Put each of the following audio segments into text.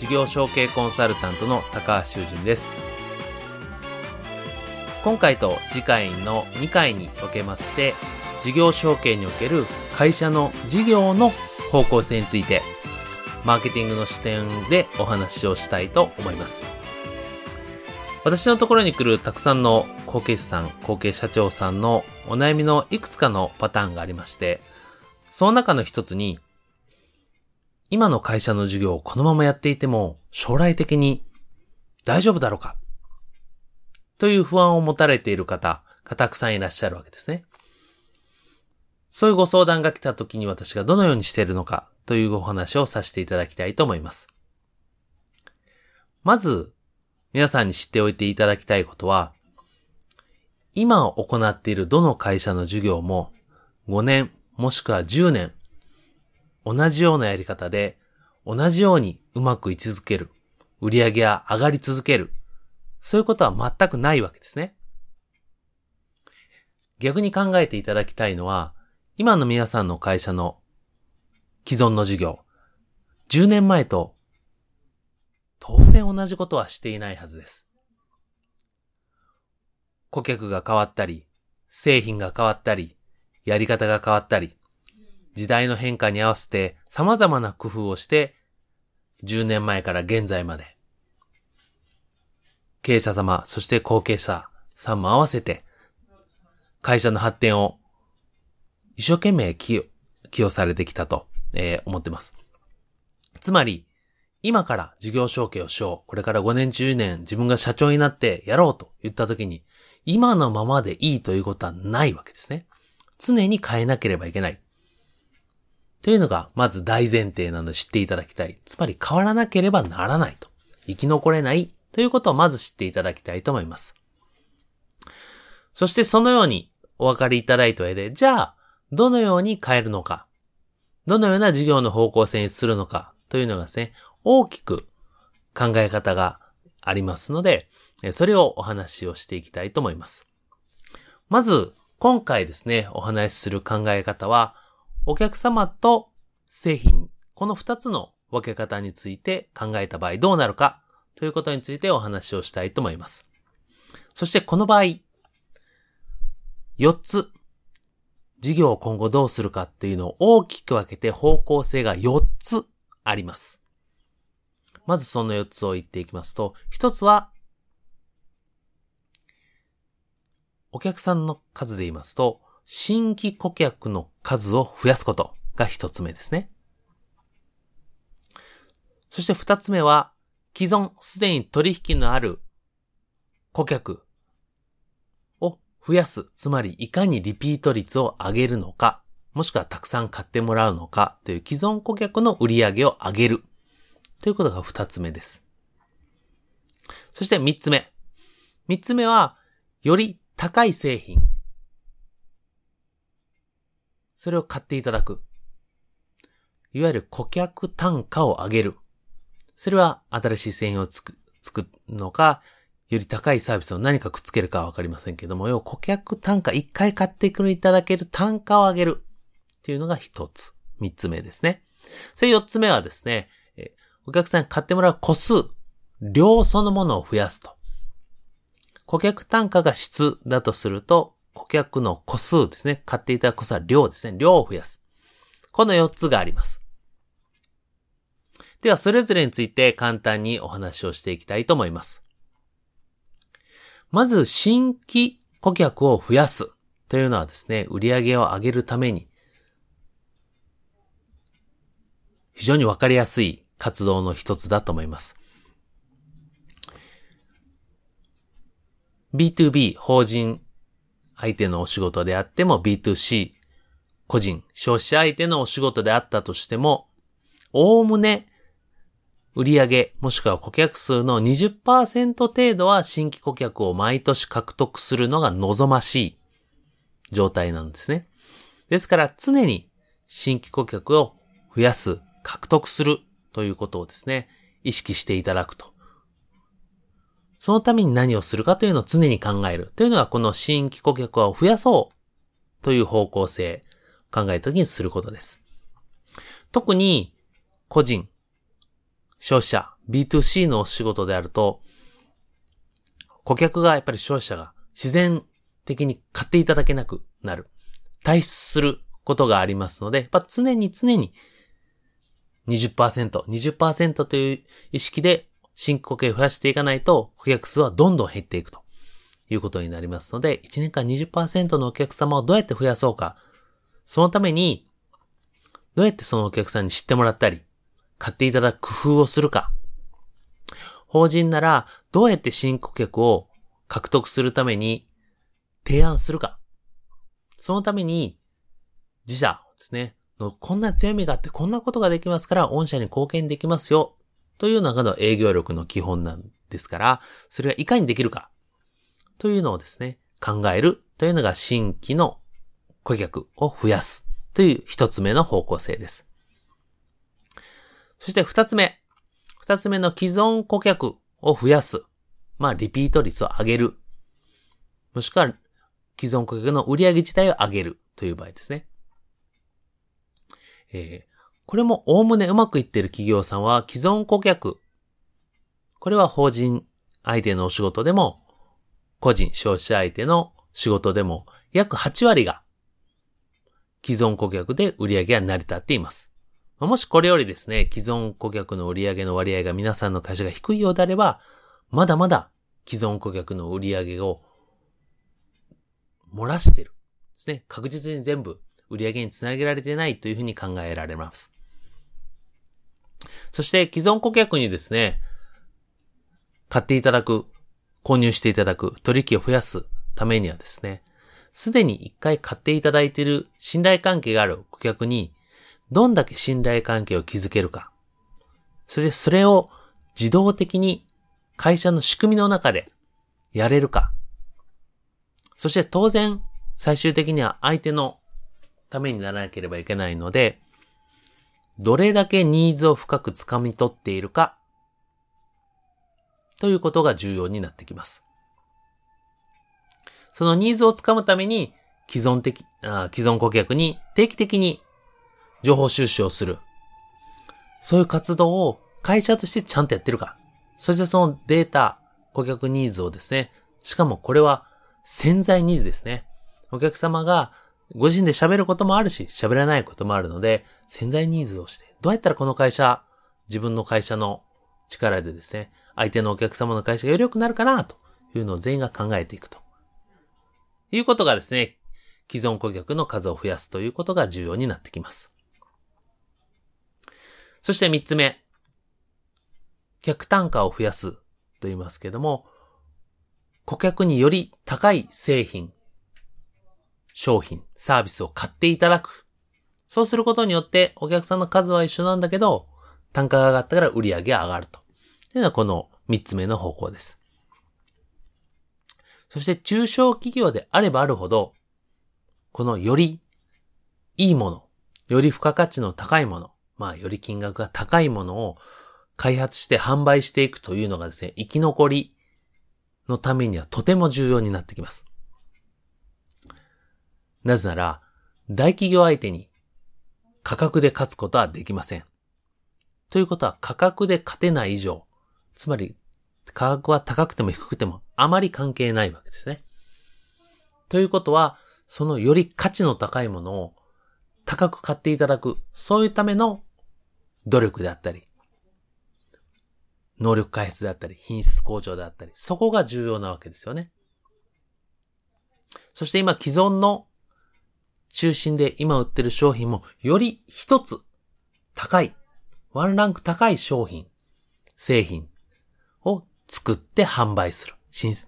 事業承継コンサルタントの高橋修人です。今回と次回の2回に分けまして事業承継における会社の事業の方向性についてマーケティングの視点でお話をしたいと思います。私のところに来るたくさんの後継者さん、後継社長さんのお悩みのいくつかのパターンがありまして、その中の一つに、今の会社の授業をこのままやっていても将来的に大丈夫だろうか？という不安を持たれている方がたくさんいらっしゃるわけですね。そういうご相談が来た時に私がどのようにしているのかというお話をさせていただきたいと思います。まず、皆さんに知っておいていただきたいことは、今行っているどの会社の授業も5年もしくは10年同じようなやり方で、同じようにうまくい続ける。売り上げが上がり続ける。そういうことは全くないわけですね。逆に考えていただきたいのは、今の皆さんの会社の既存の事業、10年前と当然同じことはしていないはずです。顧客が変わったり、製品が変わったり、やり方が変わったり、時代の変化に合わせて様々な工夫をして、10年前から現在まで、経営者様、そして後継者さんも合わせて、会社の発展を一生懸命寄与寄与されてきたと、えー、思ってます。つまり、今から事業承継をしよう。これから5年10年自分が社長になってやろうと言った時に、今のままでいいということはないわけですね。常に変えなければいけない。というのが、まず大前提なので知っていただきたい。つまり変わらなければならないと。生き残れないということをまず知っていただきたいと思います。そしてそのようにお分かりいただいた上で、じゃあ、どのように変えるのか、どのような事業の方向性にするのかというのがですね、大きく考え方がありますので、それをお話をしていきたいと思います。まず、今回ですね、お話しする考え方は、お客様と製品、この二つの分け方について考えた場合どうなるかということについてお話をしたいと思います。そしてこの場合、4つ、事業を今後どうするかっていうのを大きく分けて方向性が4つあります。まずその4つを言っていきますと、1つは、お客さんの数で言いますと、新規顧客の数を増やすことが一つ目ですね。そして二つ目は、既存、すでに取引のある顧客を増やす。つまり、いかにリピート率を上げるのか、もしくはたくさん買ってもらうのかという既存顧客の売り上げを上げる。ということが二つ目です。そして三つ目。三つ目は、より高い製品、それを買っていただく。いわゆる顧客単価を上げる。それは新しい製品を作るのか、より高いサービスを何かくっつけるかはわかりませんけども、要は顧客単価、一回買ってくれいただける単価を上げる。っていうのが一つ。三つ目ですね。それ四つ目はですね、お客さんに買ってもらう個数、量そのものを増やすと。顧客単価が質だとすると、顧客の個数ですね。買っていただく個数は量ですね。量を増やす。この4つがあります。では、それぞれについて簡単にお話をしていきたいと思います。まず、新規顧客を増やすというのはですね、売り上げを上げるために、非常にわかりやすい活動の一つだと思います。B2B 法人相手のお仕事であっても B2C 個人消費者相手のお仕事であったとしても、おおむね売上もしくは顧客数の20%程度は新規顧客を毎年獲得するのが望ましい状態なんですね。ですから常に新規顧客を増やす、獲得するということをですね、意識していただくと。そのために何をするかというのを常に考えるというのがこの新規顧客を増やそうという方向性考えた時にすることです。特に個人、消費者、B2C の仕事であると、顧客がやっぱり消費者が自然的に買っていただけなくなる。退出することがありますので、やっぱ常に常に20%、20%という意識で新規顧客を増やしていかないと、顧客数はどんどん減っていくということになりますので、1年間20%のお客様をどうやって増やそうか。そのために、どうやってそのお客さんに知ってもらったり、買っていただく工夫をするか。法人なら、どうやって新顧客を獲得するために提案するか。そのために、自社ですね、こんな強みがあってこんなことができますから、御社に貢献できますよ。という中の営業力の基本なんですから、それがいかにできるか。というのをですね、考えるというのが新規の顧客を増やすという一つ目の方向性です。そして二つ目。二つ目の既存顧客を増やす。まあ、リピート率を上げる。もしくは、既存顧客の売上自体を上げるという場合ですね。えー、これもおおむねうまくいってる企業さんは既存顧客。これは法人相手のお仕事でも、個人消費者相手の仕事でも、約8割が既存顧客で売り上げが成り立っています。もしこれよりですね、既存顧客の売り上げの割合が皆さんの会社が低いようであれば、まだまだ既存顧客の売り上げを漏らしてる。ですね。確実に全部売り上げにつなげられてないというふうに考えられます。そして既存顧客にですね、買っていただく、購入していただく、取引を増やすためにはですね、すでに一回買っていただいている信頼関係がある顧客にどんだけ信頼関係を築けるか。そしてそれを自動的に会社の仕組みの中でやれるか。そして当然、最終的には相手のためにならなければいけないので、どれだけニーズを深く掴み取っているか、ということが重要になってきます。そのニーズを掴むために、既存的、あ既存顧客に定期的に情報収集をする。そういう活動を会社としてちゃんとやってるか。そしてそのデータ、顧客ニーズをですね、しかもこれは潜在ニーズですね。お客様がご自身で喋ることもあるし、喋らないこともあるので、潜在ニーズをして、どうやったらこの会社、自分の会社の力でですね、相手のお客様の会社がより良くなるかな、というのを全員が考えていくと。いうことがですね、既存顧客の数を増やすということが重要になってきます。そして三つ目。客単価を増やすと言いますけども、顧客により高い製品、商品、サービスを買っていただく。そうすることによってお客さんの数は一緒なんだけど、単価が上がったから売り上げが上がると。というのはこの三つ目の方法です。そして中小企業であればあるほど、このよりいいもの、より付加価値の高いもの、まあ、より金額が高いものを開発して販売していくというのがですね、生き残りのためにはとても重要になってきます。なぜなら、大企業相手に価格で勝つことはできません。ということは価格で勝てない以上、つまり価格は高くても低くてもあまり関係ないわけですね。ということは、そのより価値の高いものを高く買っていただく、そういうための努力であったり、能力開発であったり、品質向上であったり、そこが重要なわけですよね。そして今既存の中心で今売ってる商品もより一つ高い、ワンランク高い商品、製品を作って販売する。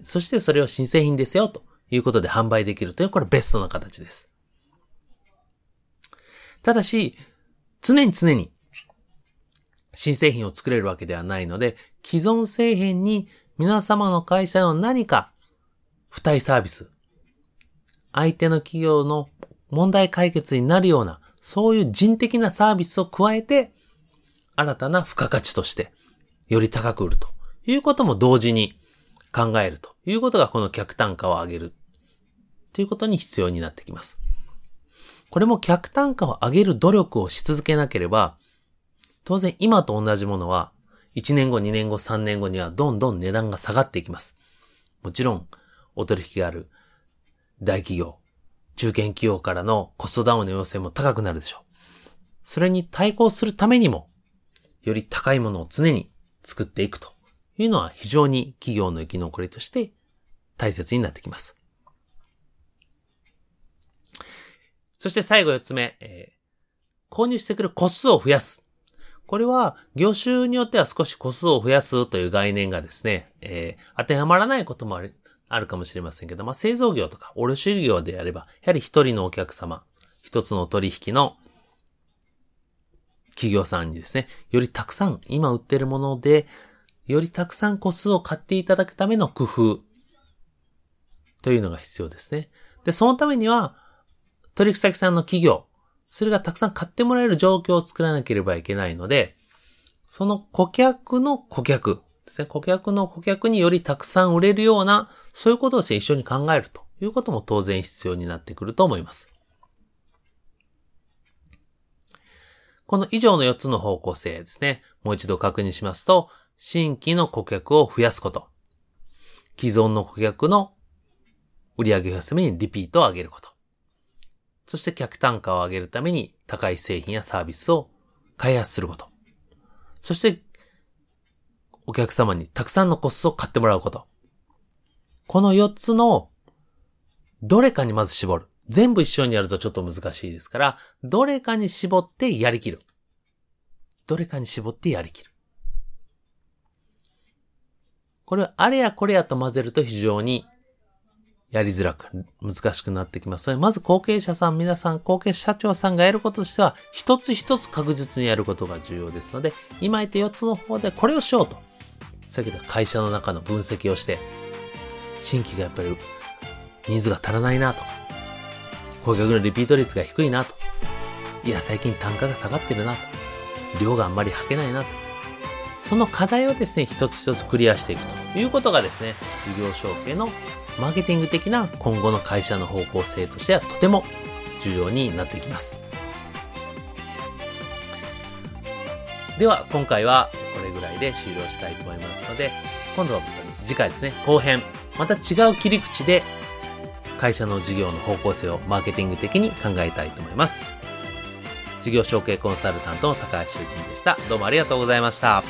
そしてそれを新製品ですよということで販売できるという、これベストな形です。ただし、常に常に新製品を作れるわけではないので、既存製品に皆様の会社の何か付帯サービス、相手の企業の問題解決になるような、そういう人的なサービスを加えて、新たな付加価値として、より高く売るということも同時に考えるということがこの客単価を上げるということに必要になってきます。これも客単価を上げる努力をし続けなければ、当然今と同じものは、1年後、2年後、3年後にはどんどん値段が下がっていきます。もちろん、お取引がある大企業、中堅企業からのコストダウンの要請も高くなるでしょう。それに対抗するためにも、より高いものを常に作っていくというのは非常に企業の生き残りとして大切になってきます。そして最後四つ目、えー、購入してくる個数を増やす。これは業種によっては少し個数を増やすという概念がですね、えー、当てはまらないこともありあるかもしれませんけど、まあ、製造業とか卸業であれば、やはり一人のお客様、一つの取引の企業さんにですね、よりたくさん、今売ってるもので、よりたくさん個数を買っていただくための工夫というのが必要ですね。で、そのためには、取引先さんの企業、それがたくさん買ってもらえる状況を作らなければいけないので、その顧客の顧客、ですね、顧客の顧客によりたくさん売れるような、そういうことをして一緒に考えるということも当然必要になってくると思います。この以上の4つの方向性ですね、もう一度確認しますと、新規の顧客を増やすこと。既存の顧客の売上を増やすためにリピートを上げること。そして客単価を上げるために高い製品やサービスを開発すること。そしてお客様にたくさんのコストを買ってもらうこと。この4つのどれかにまず絞る。全部一緒にやるとちょっと難しいですから、どれかに絞ってやりきる。どれかに絞ってやりきる。これをあれやこれやと混ぜると非常にやりづらく、難しくなってきますので、まず後継者さん、皆さん、後継社長さんがやることとしては、一つ一つ確実にやることが重要ですので、今言った4つの方でこれをしようと。先ほど会社の中の分析をして、新規がやっぱり人数が足らないなと。か、顧客のリピート率が低いなと、いや、最近単価が下がってるなと、量があんまり履けないなと、その課題をですね、一つ一つクリアしていくということがですね、事業承継のマーケティング的な今後の会社の方向性としてはとても重要になってきます。では、今回はこれぐらいで終了したいと思いますので、今度は次回ですね、後編、また違う切り口で会社の事業の方向性をマーケティング的に考えたいと思います。事業承継コンサルタントの高橋修人でした。どうもありがとうございました。